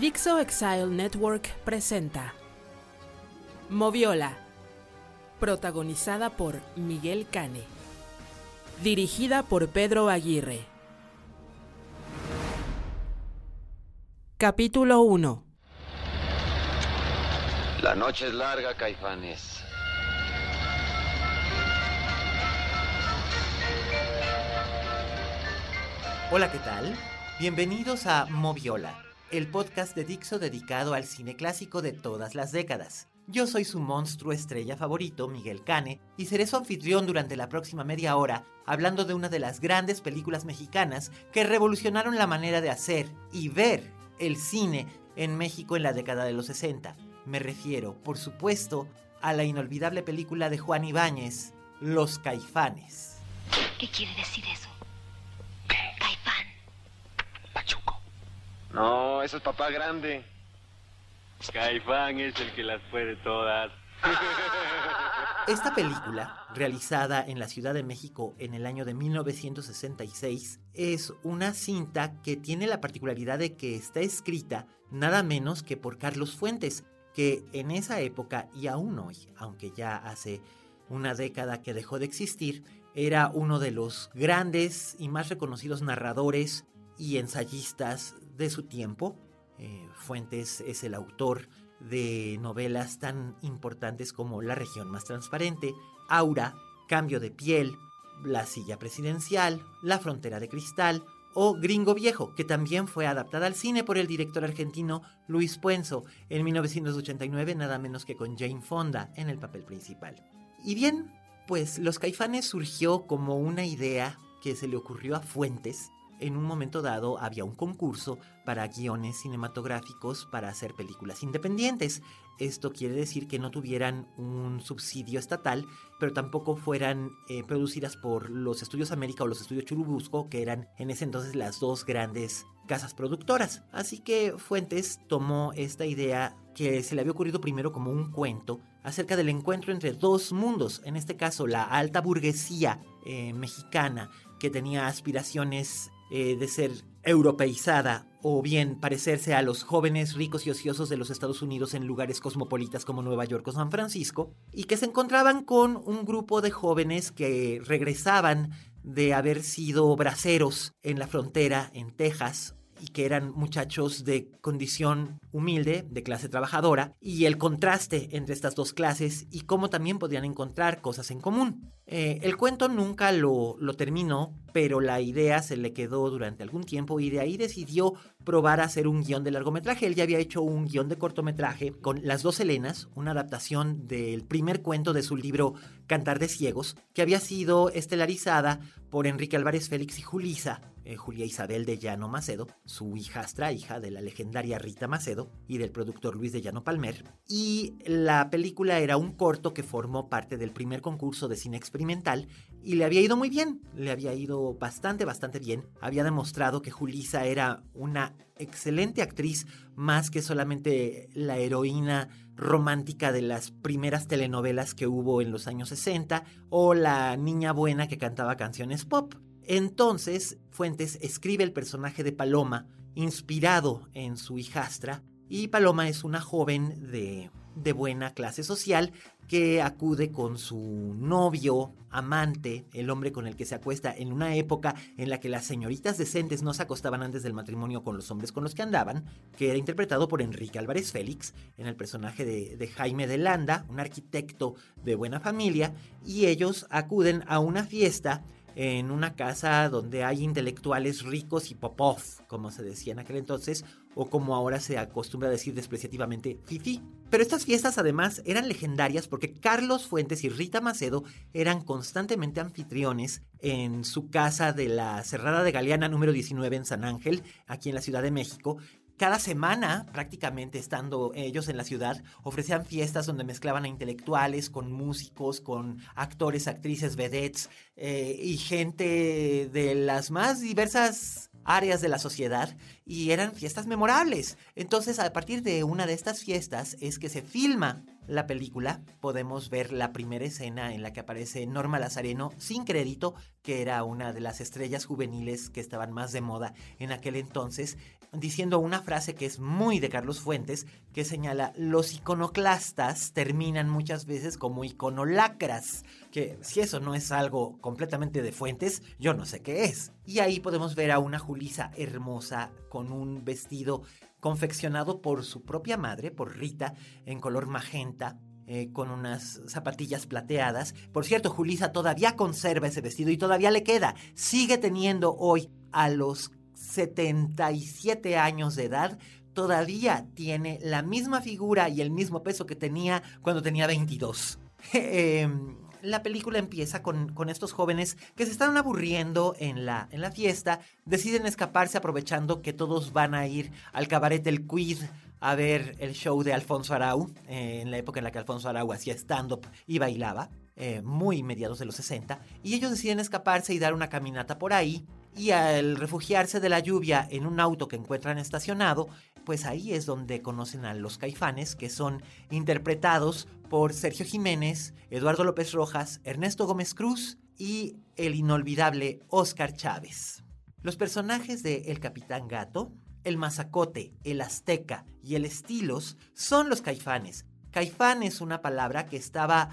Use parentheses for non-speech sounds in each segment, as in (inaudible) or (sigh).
Dixo Exile Network presenta Moviola, protagonizada por Miguel Cane, dirigida por Pedro Aguirre. Capítulo 1 La noche es larga, Caifanes. Hola, ¿qué tal? Bienvenidos a Moviola, el podcast de Dixo dedicado al cine clásico de todas las décadas. Yo soy su monstruo estrella favorito, Miguel Cane, y seré su anfitrión durante la próxima media hora hablando de una de las grandes películas mexicanas que revolucionaron la manera de hacer y ver el cine en México en la década de los 60. Me refiero, por supuesto, a la inolvidable película de Juan Ibáñez, Los Caifanes. ¿Qué quiere decir eso? Caifán. Pachuco. No, eso es papá grande. Caifán es el que las puede todas. (laughs) Esta película, realizada en la Ciudad de México en el año de 1966, es una cinta que tiene la particularidad de que está escrita nada menos que por Carlos Fuentes, que en esa época y aún hoy, aunque ya hace una década que dejó de existir, era uno de los grandes y más reconocidos narradores y ensayistas de su tiempo. Eh, Fuentes es el autor de novelas tan importantes como La región más transparente, Aura, Cambio de piel, La silla presidencial, La frontera de cristal o Gringo Viejo, que también fue adaptada al cine por el director argentino Luis Puenzo en 1989, nada menos que con Jane Fonda en el papel principal. Y bien, pues Los Caifanes surgió como una idea que se le ocurrió a Fuentes en un momento dado había un concurso para guiones cinematográficos para hacer películas independientes. Esto quiere decir que no tuvieran un subsidio estatal, pero tampoco fueran eh, producidas por los Estudios América o los Estudios Churubusco, que eran en ese entonces las dos grandes casas productoras. Así que Fuentes tomó esta idea que se le había ocurrido primero como un cuento acerca del encuentro entre dos mundos, en este caso la alta burguesía eh, mexicana que tenía aspiraciones eh, de ser europeizada o bien parecerse a los jóvenes ricos y ociosos de los Estados Unidos en lugares cosmopolitas como Nueva York o San Francisco, y que se encontraban con un grupo de jóvenes que regresaban de haber sido braceros en la frontera en Texas y que eran muchachos de condición humilde, de clase trabajadora, y el contraste entre estas dos clases y cómo también podían encontrar cosas en común. Eh, el cuento nunca lo, lo terminó, pero la idea se le quedó durante algún tiempo y de ahí decidió probar a hacer un guion de largometraje. Él ya había hecho un guion de cortometraje con Las dos Helenas, una adaptación del primer cuento de su libro Cantar de Ciegos, que había sido estelarizada por Enrique Álvarez Félix y Julisa, eh, Julia Isabel de Llano Macedo, su hijastra, hija de la legendaria Rita Macedo y del productor Luis de Llano Palmer. Y la película era un corto que formó parte del primer concurso de cine experimental y le había ido muy bien, le había ido bastante, bastante bien. Había demostrado que Julisa era una excelente actriz, más que solamente la heroína romántica de las primeras telenovelas que hubo en los años 60 o la niña buena que cantaba canciones pop. Entonces, Fuentes escribe el personaje de Paloma, inspirado en su hijastra, y Paloma es una joven de, de buena clase social que acude con su novio, amante, el hombre con el que se acuesta en una época en la que las señoritas decentes no se acostaban antes del matrimonio con los hombres con los que andaban, que era interpretado por Enrique Álvarez Félix, en el personaje de, Jaime de Landa, un arquitecto de buena familia, y ellos acuden a una fiesta en una casa donde hay intelectuales ricos y popov, como se decía en aquel entonces, o como ahora se acostumbra a decir despreciativamente, fifi. Pero estas fiestas además eran legendarias porque Carlos Fuentes y Rita Macedo eran constantemente anfitriones en su casa de la Cerrada de Galeana número 19 en San Ángel, aquí en la Ciudad de México, cada semana, prácticamente estando ellos en la ciudad, ofrecían fiestas donde mezclaban a intelectuales con músicos, con actores, actrices, vedettes eh, y gente de las más diversas áreas de la sociedad y eran fiestas memorables. Entonces, a partir de una de estas fiestas es que se filma la película. Podemos ver la primera escena en la que aparece Norma Lazareno sin crédito, que era una de las estrellas juveniles que estaban más de moda en aquel entonces, diciendo una frase que es muy de Carlos Fuentes, que señala, los iconoclastas terminan muchas veces como iconolacras, que si eso no es algo completamente de Fuentes, yo no sé qué es. Y ahí podemos ver a una Julisa hermosa con un vestido confeccionado por su propia madre, por Rita, en color magenta, eh, con unas zapatillas plateadas. Por cierto, Julisa todavía conserva ese vestido y todavía le queda. Sigue teniendo hoy a los 77 años de edad, todavía tiene la misma figura y el mismo peso que tenía cuando tenía 22. (laughs) Em, la película empieza con, estos jóvenes que se están aburriendo en la, en la fiesta, deciden escaparse aprovechando que todos van a ir al cabaret del Quid a ver el show de Alfonso Arau, eh, en la época en la que Alfonso Arau hacía stand-up y bailaba, eh, muy mediados de los 60, y ellos deciden escaparse y dar una caminata por ahí, y al refugiarse de la lluvia en un auto que encuentran estacionado, pues ahí es donde conocen a los caifanes, que son interpretados por Sergio Jiménez, Eduardo López Rojas, Ernesto Gómez Cruz y el inolvidable Oscar Chávez. Los personajes de El Capitán Gato, el Mazacote, el Azteca y el Estilos son los caifanes. Caifán es una palabra que estaba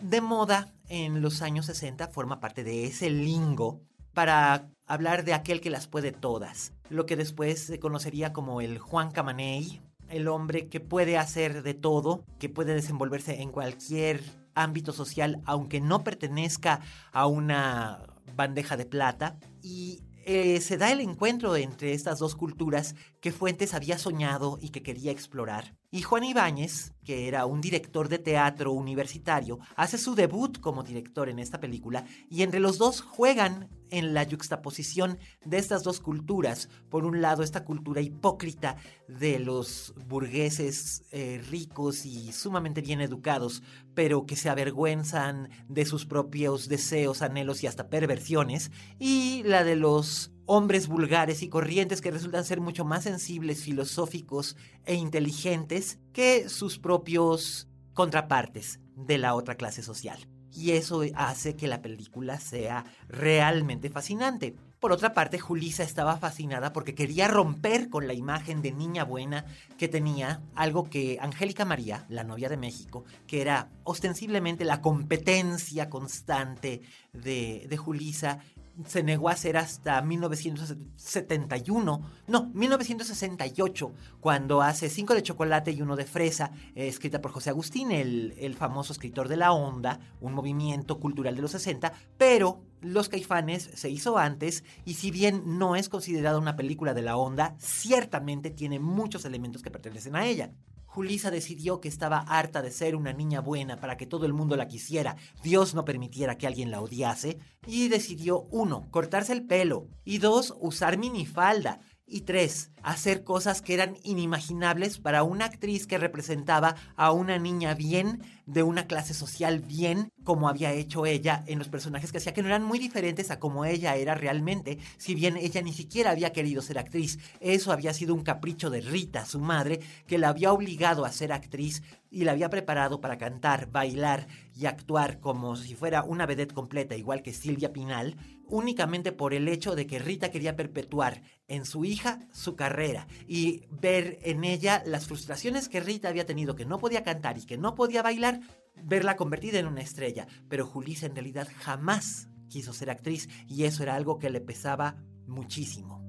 de moda en los años 60, forma parte de ese lingo para hablar de aquel que las puede todas, lo que después se conocería como el Juan Camaney, el hombre que puede hacer de todo, que puede desenvolverse en cualquier ámbito social, aunque no pertenezca a una bandeja de plata, y eh, se da el encuentro entre estas dos culturas que Fuentes había soñado y que quería explorar. Y Juan Ibáñez, que era un director de teatro universitario, hace su debut como director en esta película y entre los dos juegan en la yuxtaposición de estas dos culturas. Por un lado, esta cultura hipócrita de los burgueses eh, ricos y sumamente bien educados, pero que se avergüenzan de sus propios deseos, anhelos y hasta perversiones, y la de los hombres vulgares y corrientes que resultan ser mucho más sensibles, filosóficos e inteligentes que sus propios contrapartes de la otra clase social. Y eso hace que la película sea realmente fascinante. Por otra parte, Julisa estaba fascinada porque quería romper con la imagen de niña buena que tenía, algo que Angélica María, la novia de México, que era ostensiblemente la competencia constante de, de Julisa, se negó a hacer hasta 1971, no, 1968, cuando hace Cinco de chocolate y uno de fresa, eh, escrita por José Agustín, el, el, famoso escritor de La Onda, un movimiento cultural de los 60, pero Los Caifanes se hizo antes y si bien no es considerada una película de La Onda, ciertamente tiene muchos elementos que pertenecen a ella. Julisa decidió que estaba harta de ser una niña buena para que todo el mundo la quisiera, Dios no permitiera que alguien la odiase, y decidió, uno, cortarse el pelo, y dos, usar minifalda, y tres, hacer cosas que eran inimaginables para una actriz que representaba a una niña bien, de una clase social bien, como había hecho ella en los personajes que hacía, que no eran muy diferentes a como ella era realmente, si bien ella ni siquiera había querido ser actriz. Eso había sido un capricho de Rita, su madre, que la había obligado a ser actriz y la había preparado para cantar, bailar y actuar como si fuera una vedette completa, igual que Silvia Pinal, únicamente por el hecho de que Rita quería perpetuar en su hija su carrera y ver en ella las frustraciones que Rita había tenido, que no podía cantar y que no podía bailar, verla convertida en una estrella. Pero Julissa en realidad jamás quiso ser actriz y eso era algo que le pesaba muchísimo.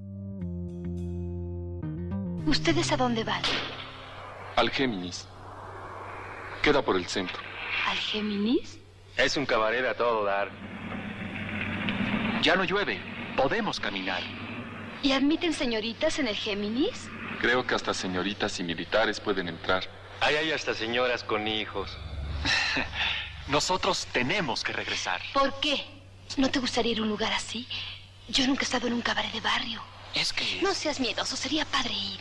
¿Ustedes a dónde van? Al Géminis. Queda por el centro. ¿Al Géminis? Es un cabaret a todo dar. Ya no llueve. Podemos caminar. ¿Y admiten señoritas en el Géminis? Creo que hasta señoritas y militares pueden entrar. Ahí hay hasta señoras con hijos. (laughs) Nosotros tenemos que regresar. ¿Por qué? ¿No te gustaría ir a un lugar así? Yo nunca he estado en un cabaret de barrio. Es que... No seas miedoso, sería padre ir.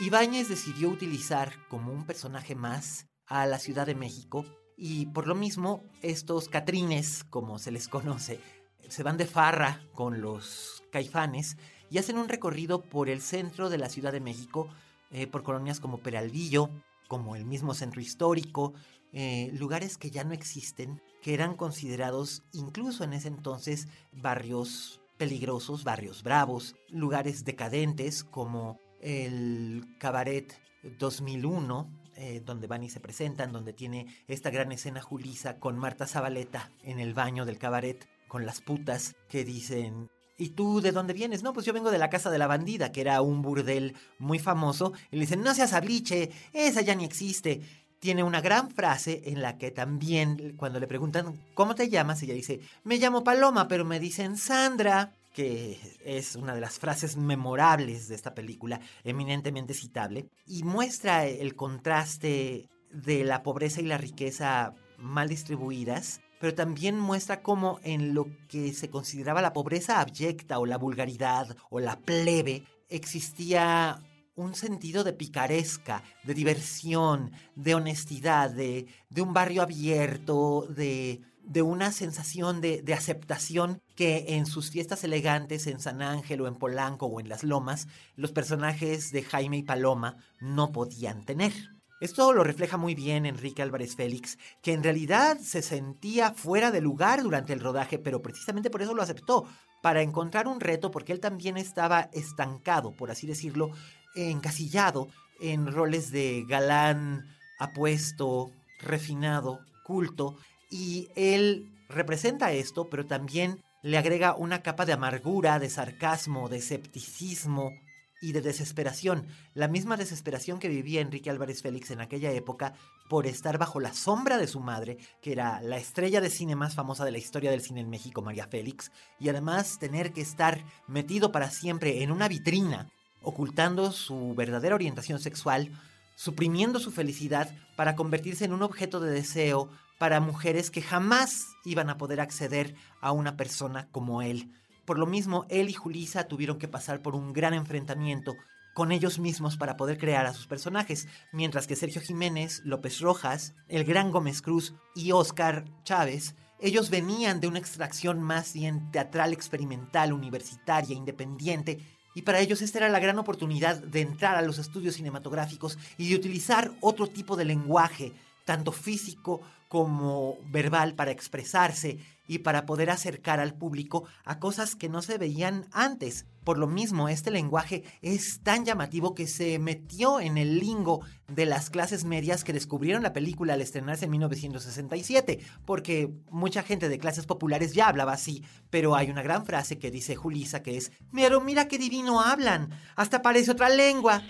Ibáñez decidió utilizar como un personaje más a la Ciudad de México y por lo mismo estos catrines, como se les conoce, se van de farra con los caifanes y hacen un recorrido por el centro de la Ciudad de México, eh, por colonias como Peralvillo, como el mismo centro histórico, eh, lugares que ya no existen, que eran considerados incluso en ese entonces barrios peligrosos, barrios bravos, lugares decadentes como el cabaret 2001, eh, donde van y se presentan, donde tiene esta gran escena Julisa con Marta Zabaleta en el baño del cabaret, con las putas que dicen... ¿Y tú de dónde vienes? No, pues yo vengo de la casa de la bandida, que era un burdel muy famoso. Y le dicen, no seas abliche, esa ya ni existe. Tiene una gran frase en la que también, cuando le preguntan, ¿cómo te llamas? Ella dice, me llamo Paloma, pero me dicen Sandra que es una de las frases memorables de esta película, eminentemente citable, y muestra el contraste de la pobreza y la riqueza mal distribuidas, pero también muestra cómo en lo que se consideraba la pobreza abyecta o la vulgaridad o la plebe existía un sentido de picaresca, de diversión, de honestidad, de, de un barrio abierto, de, de una sensación de, aceptación que en sus fiestas elegantes en San Ángel o en Polanco o en Las Lomas, los personajes de Jaime y Paloma no podían tener. Esto lo refleja muy bien Enrique Álvarez Félix, que en realidad se sentía fuera de lugar durante el rodaje, pero precisamente por eso lo aceptó, para encontrar un reto, porque él también estaba estancado, por así decirlo, encasillado en roles de galán, apuesto, refinado, culto, y él representa esto, pero también le agrega una capa de amargura, de sarcasmo, de escepticismo y de desesperación, la misma desesperación que vivía Enrique Álvarez Félix en aquella época por estar bajo la sombra de su madre, que era la estrella de cine más famosa de la historia del cine en México, María Félix, y además tener que estar metido para siempre en una vitrina, ocultando su verdadera orientación sexual, suprimiendo su felicidad para convertirse en un objeto de deseo para mujeres que jamás iban a poder acceder a una persona como él. Por lo mismo, él y Julisa tuvieron que pasar por un gran enfrentamiento con ellos mismos para poder crear a sus personajes, mientras que Sergio Jiménez, López Rojas, el gran Gómez Cruz y Oscar Chávez, ellos venían de una extracción más bien teatral, experimental, universitaria, independiente, y para ellos esta era la gran oportunidad de entrar a los estudios cinematográficos y de utilizar otro tipo de lenguaje, tanto físico como verbal para expresarse y para poder acercar al público a cosas que no se veían antes. Por lo mismo, este lenguaje es tan llamativo que se metió en el lingo de las clases medias que descubrieron la película al estrenarse en 1967, porque mucha gente de clases populares ya hablaba así, pero hay una gran frase que dice Julisa que es, pero mira qué divino hablan, hasta parece otra lengua.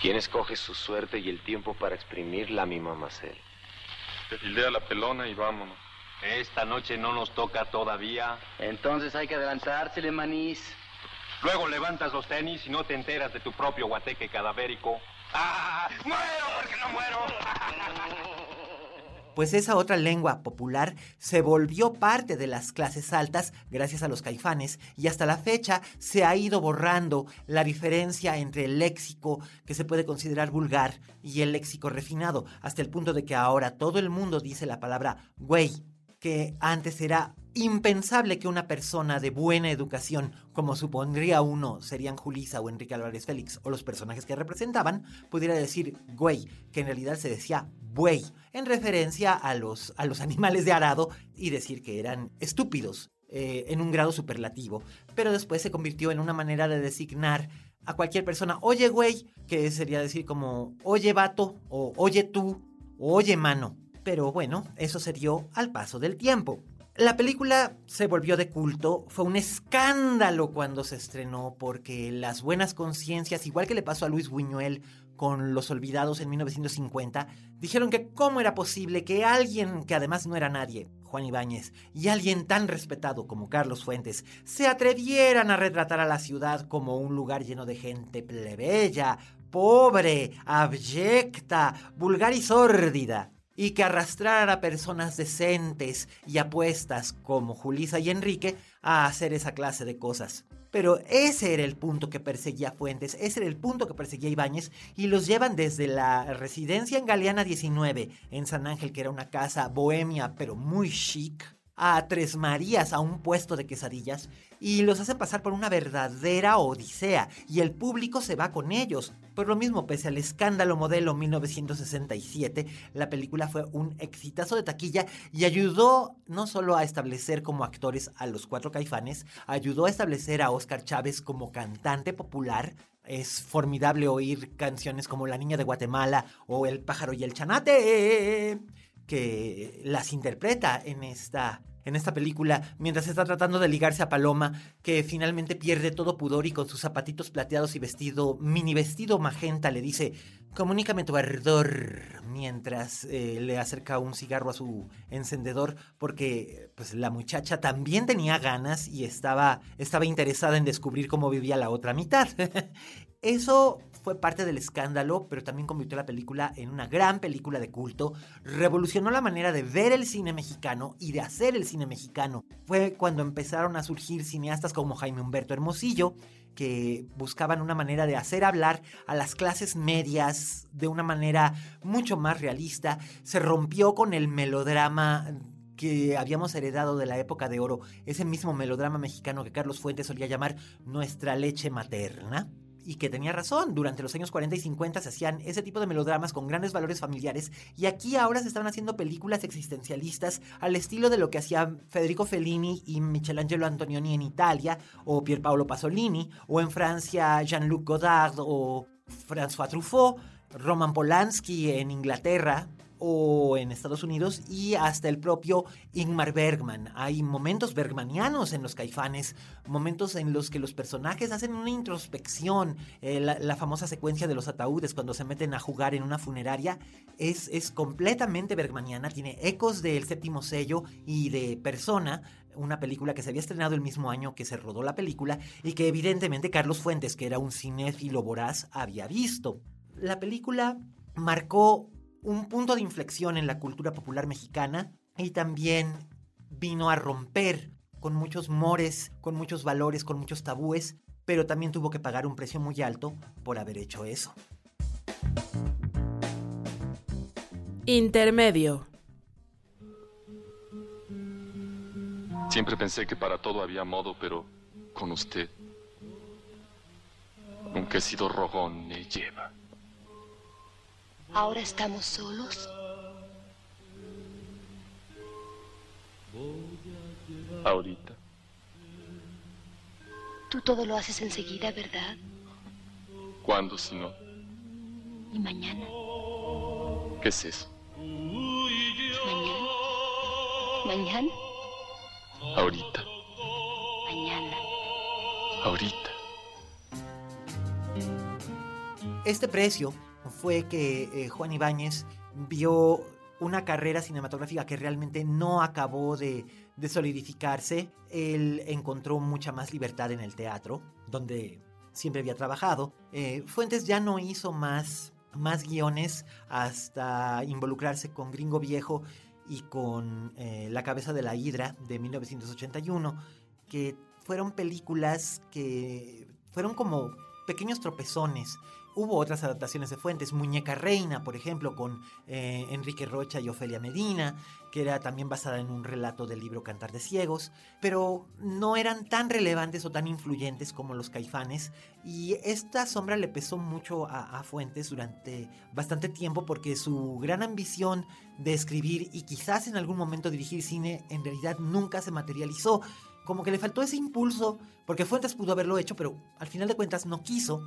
¿Quién escoge su suerte y el tiempo para exprimirla, mi mamacel? Te fildea la pelona y vámonos. Esta noche no nos toca todavía. Entonces hay que adelantársele, manís. Luego levantas los tenis y no te enteras de tu propio guateque cadavérico. ¡Ah! ¡Muero porque no muero! (laughs) Pues esa otra lengua popular se volvió parte de las clases altas gracias a los caifanes y hasta la fecha se ha ido borrando la diferencia entre el léxico que se puede considerar vulgar y el léxico refinado, hasta el punto de que ahora todo el mundo dice la palabra güey que antes era impensable que una persona de buena educación, como supondría uno serían Julisa o Enrique Álvarez Félix o los personajes que representaban, pudiera decir güey, que en realidad se decía buey, en referencia a los, a los animales de arado y decir que eran estúpidos. Eh, en un grado superlativo, pero después se convirtió en una manera de designar a cualquier persona, oye güey, que sería decir como, oye vato, o oye tú, o oye mano, pero bueno, eso se dio al paso del tiempo. La película se volvió de culto, fue un escándalo cuando se estrenó porque las buenas conciencias, igual que le pasó a Luis Buñuel con Los Olvidados en 1950, dijeron que cómo era posible que alguien que además no era nadie, Juan Ibáñez, y alguien tan respetado como Carlos Fuentes, se atrevieran a retratar a la ciudad como un lugar lleno de gente plebeya, pobre, abyecta, vulgar y sórdida y que arrastrara a personas decentes y apuestas como Julisa y Enrique a hacer esa clase de cosas. Pero ese era el punto que perseguía Fuentes, ese era el punto que perseguía Ibáñez, y los llevan desde la residencia en Galeana 19, en San Ángel, que era una casa bohemia pero muy chic, a Tres Marías a un puesto de quesadillas y los hacen pasar por una verdadera odisea y el público se va con ellos. Por lo mismo, pese al escándalo modelo 1967, la película fue un exitazo de taquilla y ayudó no solo a establecer como actores a los cuatro caifanes, ayudó a establecer a Oscar Chávez como cantante popular, es formidable oír canciones como La Niña de Guatemala o El pájaro y el chanate, que las interpreta en esta en esta película mientras está tratando de ligarse a Paloma, que finalmente pierde todo pudor y con sus zapatitos plateados y vestido, mini vestido magenta, le dice, comunícame tu ardor, mientras eh, le acerca un cigarro a su encendedor, porque pues la muchacha también tenía ganas y estaba, estaba interesada en descubrir cómo vivía la otra mitad. (laughs) Eso fue parte del escándalo, pero también convirtió la película en una gran película de culto, revolucionó la manera de ver el cine mexicano y de hacer el cine mexicano. Fue cuando empezaron a surgir cineastas como Jaime Humberto Hermosillo, que buscaban una manera de hacer hablar a las clases medias de una manera mucho más realista. Se rompió con el melodrama que habíamos heredado de la época de oro, ese mismo melodrama mexicano que Carlos Fuentes solía llamar nuestra leche materna y que tenía razón. Durante los años 40 y 50 se hacían ese tipo de melodramas con grandes valores familiares y aquí ahora se estaban haciendo películas existencialistas al estilo de lo que hacían Federico Fellini y Michelangelo Antonioni en Italia o Pierpaolo Pasolini o en Francia Jean-Luc Godard o François Truffaut, Roman Polanski en Inglaterra, o en Estados Unidos y hasta el propio Ingmar Bergman. Hay momentos bergmanianos en los caifanes, momentos en los que los personajes hacen una introspección. Eh, la, famosa secuencia de los ataúdes cuando se meten a jugar en una funeraria es, es completamente bergmaniana, tiene ecos del séptimo sello y de Persona, una película que se había estrenado el mismo año que se rodó la película y que evidentemente Carlos Fuentes, que era un cinéfilo voraz, había visto. La película marcó un punto de inflexión en la cultura popular mexicana y también vino a romper con muchos mores, con muchos valores, con muchos tabúes, pero también tuvo que pagar un precio muy alto por haber hecho eso. Intermedio. Siempre pensé que para todo había modo, pero con usted, aunque he sido rogón, me lleva. ¿Ahora estamos solos? Ahorita. Tú todo lo haces enseguida, ¿verdad? ¿Cuándo si no? ¿Y mañana? ¿Qué es eso? ¿Mañana? ¿Mañana? Ahorita. Mañana. Ahorita. Este precio fue que eh, Juan Ibáñez vio una carrera cinematográfica que realmente no acabó de, solidificarse. Él encontró mucha más libertad en el teatro, donde siempre había trabajado. Eh, Fuentes ya no hizo más, más guiones hasta involucrarse con Gringo Viejo y con eh, La cabeza de la hidra de 1981, que fueron películas que fueron como pequeños tropezones Hubo otras adaptaciones de fuentes, Muñeca Reina, por ejemplo, con eh, Enrique Rocha y Ofelia Medina, que era también basada en un relato del libro Cantar de Ciegos, pero no eran tan relevantes o tan influyentes como los caifanes, y esta sombra le pesó mucho a, a Fuentes durante bastante tiempo porque su gran ambición de escribir y quizás en algún momento dirigir cine en realidad nunca se materializó. Como que le faltó ese impulso, porque Fuentes pudo haberlo hecho, pero al final de cuentas no quiso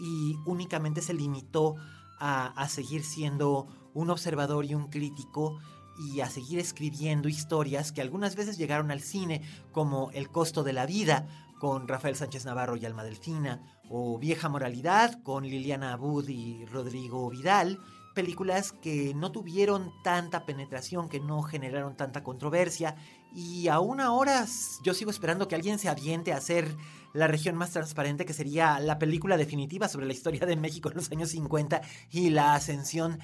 y únicamente se limitó a, seguir siendo un observador y un crítico y a seguir escribiendo historias que algunas veces llegaron al cine, como El costo de la vida, con Rafael Sánchez Navarro y Alma Delfina, o Vieja Moralidad, con Liliana Abud y Rodrigo Vidal, películas que no tuvieron tanta penetración, que no generaron tanta controversia, y aún ahora yo sigo esperando que alguien se aviente a hacer La región más transparente, que sería la película definitiva sobre la historia de México en los años 50 y la ascensión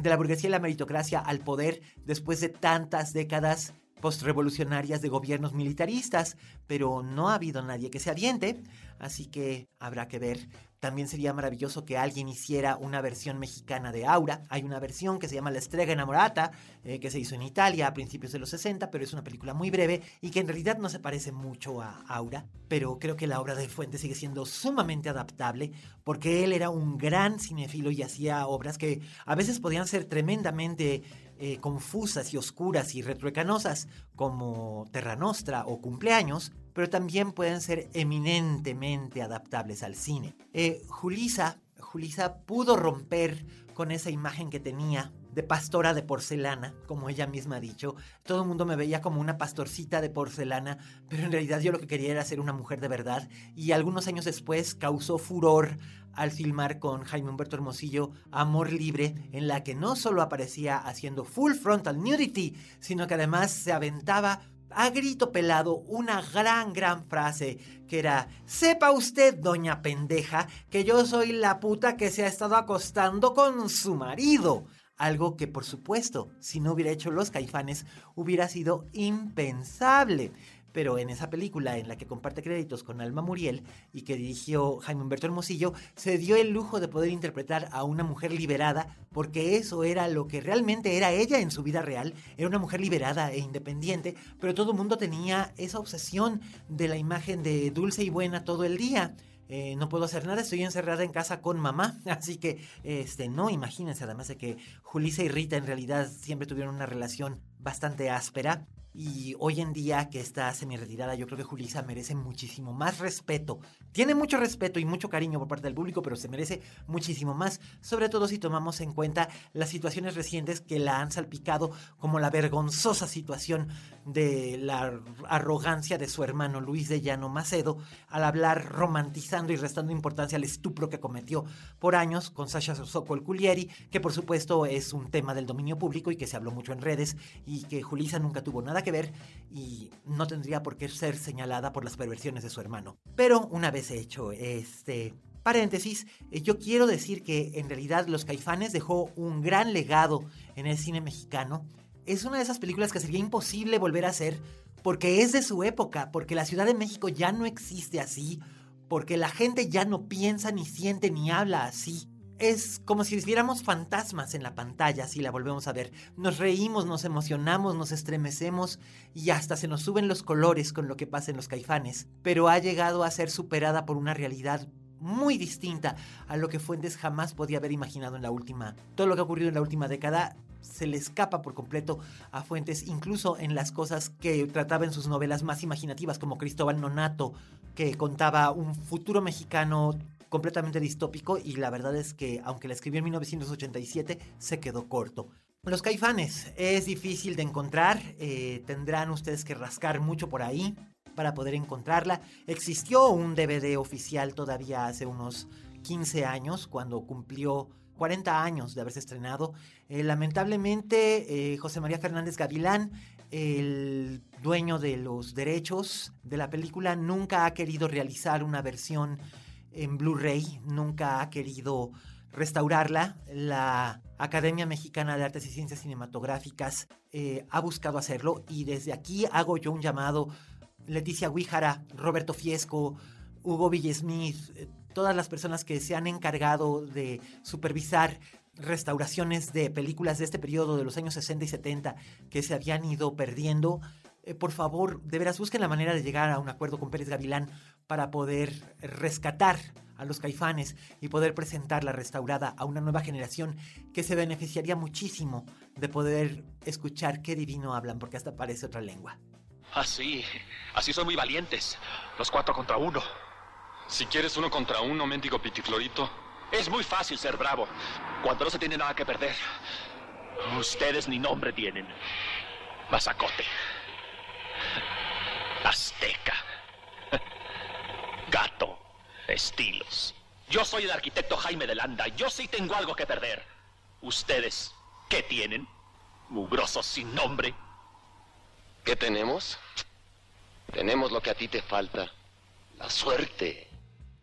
de la burguesía y la meritocracia al poder después de tantas décadas postrevolucionarias de gobiernos militaristas, pero no ha habido nadie que se aviente, así que habrá que ver también sería maravilloso que alguien hiciera una versión mexicana de Aura. Hay una versión que se llama La Estrega Enamorata, eh, que se hizo en Italia a principios de los 60, pero es una película muy breve y que en realidad no se parece mucho a Aura. Pero creo que la obra de Fuentes sigue siendo sumamente adaptable porque él era un gran cinefilo y hacía obras que a veces podían ser tremendamente eh, confusas y oscuras y retroecanosas, como Terra Nostra o Cumpleaños, pero también pueden ser eminentemente adaptables al cine. Eh, Julisa, Julisa pudo romper con esa imagen que tenía de pastora de porcelana, como ella misma ha dicho. Todo el mundo me veía como una pastorcita de porcelana, pero en realidad yo lo que quería era ser una mujer de verdad. Y algunos años después causó furor al filmar con Jaime Humberto Hermosillo Amor Libre, en la que no solo aparecía haciendo full frontal nudity, sino que además se aventaba a grito pelado una gran, gran frase que era, sepa usted, doña pendeja, que yo soy la puta que se ha estado acostando con su marido. Algo que por supuesto, si no hubiera hecho los caifanes, hubiera sido impensable pero en esa película en la que comparte créditos con Alma Muriel y que dirigió Jaime Humberto Hermosillo, se dio el lujo de poder interpretar a una mujer liberada, porque eso era lo que realmente era ella en su vida real, era una mujer liberada e independiente, pero todo el mundo tenía esa obsesión de la imagen de dulce y buena todo el día. Eh, no puedo hacer nada, estoy encerrada en casa con mamá, (laughs) así que, este, no, imagínense, además de que Julissa y Rita en realidad siempre tuvieron una relación bastante áspera, y hoy en día que está semi retirada, yo creo que Julisa merece muchísimo más respeto. Tiene mucho respeto y mucho cariño por parte del público, pero se merece muchísimo más, sobre todo si tomamos en cuenta las situaciones recientes que la han salpicado, como la vergonzosa situación de la arrogancia de su hermano Luis de Llano Macedo al hablar romantizando y restando importancia al estupro que cometió por años con Sasha Sokol Culieri, que por supuesto es un tema del dominio público y que se habló mucho en redes y que Julisa nunca tuvo nada que ver y no tendría por qué ser señalada por las perversiones de su hermano. Pero una vez hecho este paréntesis, eh, yo quiero decir que en realidad Los Caifanes dejó un gran legado en el cine mexicano. Es una de esas películas que sería imposible volver a hacer porque es de su época, porque la Ciudad de México ya no existe así, porque la gente ya no piensa, ni siente, ni habla así. Es como si viéramos fantasmas en la pantalla si la volvemos a ver. Nos reímos, nos emocionamos, nos estremecemos y hasta se nos suben los colores con lo que pasa en los caifanes. Pero ha llegado a ser superada por una realidad muy distinta a lo que Fuentes jamás podía haber imaginado en la última. Todo lo que ha ocurrido en la última década se le escapa por completo a Fuentes, incluso en las cosas que trataba en sus novelas más imaginativas, como Cristóbal Nonato, que contaba un futuro mexicano completamente distópico y la verdad es que aunque la escribió en 1987 se quedó corto. Los caifanes es difícil de encontrar, eh, tendrán ustedes que rascar mucho por ahí para poder encontrarla. Existió un DVD oficial todavía hace unos 15 años cuando cumplió 40 años de haberse estrenado. Eh, lamentablemente, eh, José María Fernández Gavilán, el dueño de los derechos de la película, nunca ha querido realizar una versión en Blu-ray, nunca ha querido restaurarla. La Academia Mexicana de Artes y Ciencias Cinematográficas eh, ha buscado hacerlo y desde aquí hago yo un llamado. Leticia Huíjara, Roberto Fiesco, Hugo Villesmith, eh, todas las personas que se han encargado de supervisar restauraciones de películas de este periodo de los años 60 y 70 que se habían ido perdiendo, eh, por favor, de veras busquen la manera de llegar a un acuerdo con Pérez Gavilán para poder rescatar a los caifanes y poder presentarla restaurada a una nueva generación que se beneficiaría muchísimo de poder escuchar qué divino hablan, porque hasta parece otra lengua. Así, ah, así son muy valientes. Los cuatro contra uno. Si quieres uno contra uno, mendigo pitiflorito. Es muy fácil ser bravo, cuando no se tiene nada que perder. Ustedes ni nombre tienen. Mazacote. Azteca. Gato. Estilos. Yo soy el arquitecto Jaime de Landa. Yo sí tengo algo que perder. ¿Ustedes qué tienen? Mugrosos sin nombre. ¿Qué tenemos? Tenemos lo que a ti te falta. La suerte.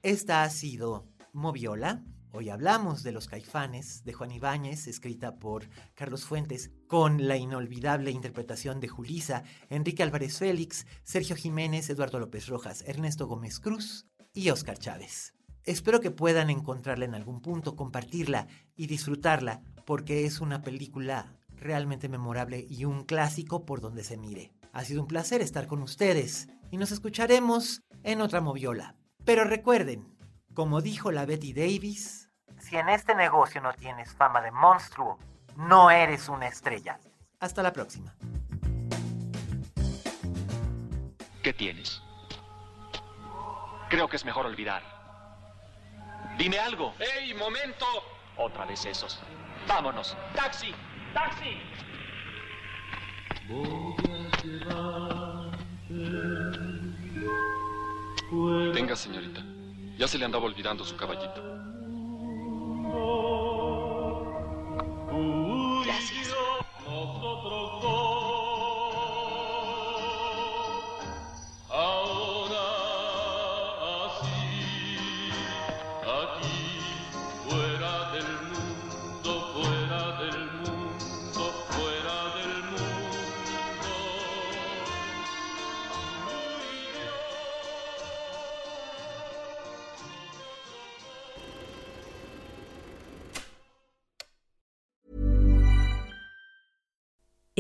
Esta ha sido Moviola. Hoy hablamos de Los Caifanes de Juan Ibáñez, escrita por Carlos Fuentes, con la inolvidable interpretación de Julisa, Enrique Álvarez Félix, Sergio Jiménez, Eduardo López Rojas, Ernesto Gómez Cruz y Oscar Chávez. Espero que puedan encontrarla en algún punto, compartirla y disfrutarla, porque es una película realmente memorable y un clásico por donde se mire. Ha sido un placer estar con ustedes y nos escucharemos en otra moviola. Pero recuerden, como dijo la Betty Davis, si en este negocio no tienes fama de monstruo, no eres una estrella. Hasta la próxima. ¿Qué tienes? Creo que es mejor olvidar. Dime algo. ¡Ey, momento! Otra vez esos. Vámonos. ¡Taxi! ¡Taxi! Tenga, señorita. Ya se le andaba olvidando su caballito.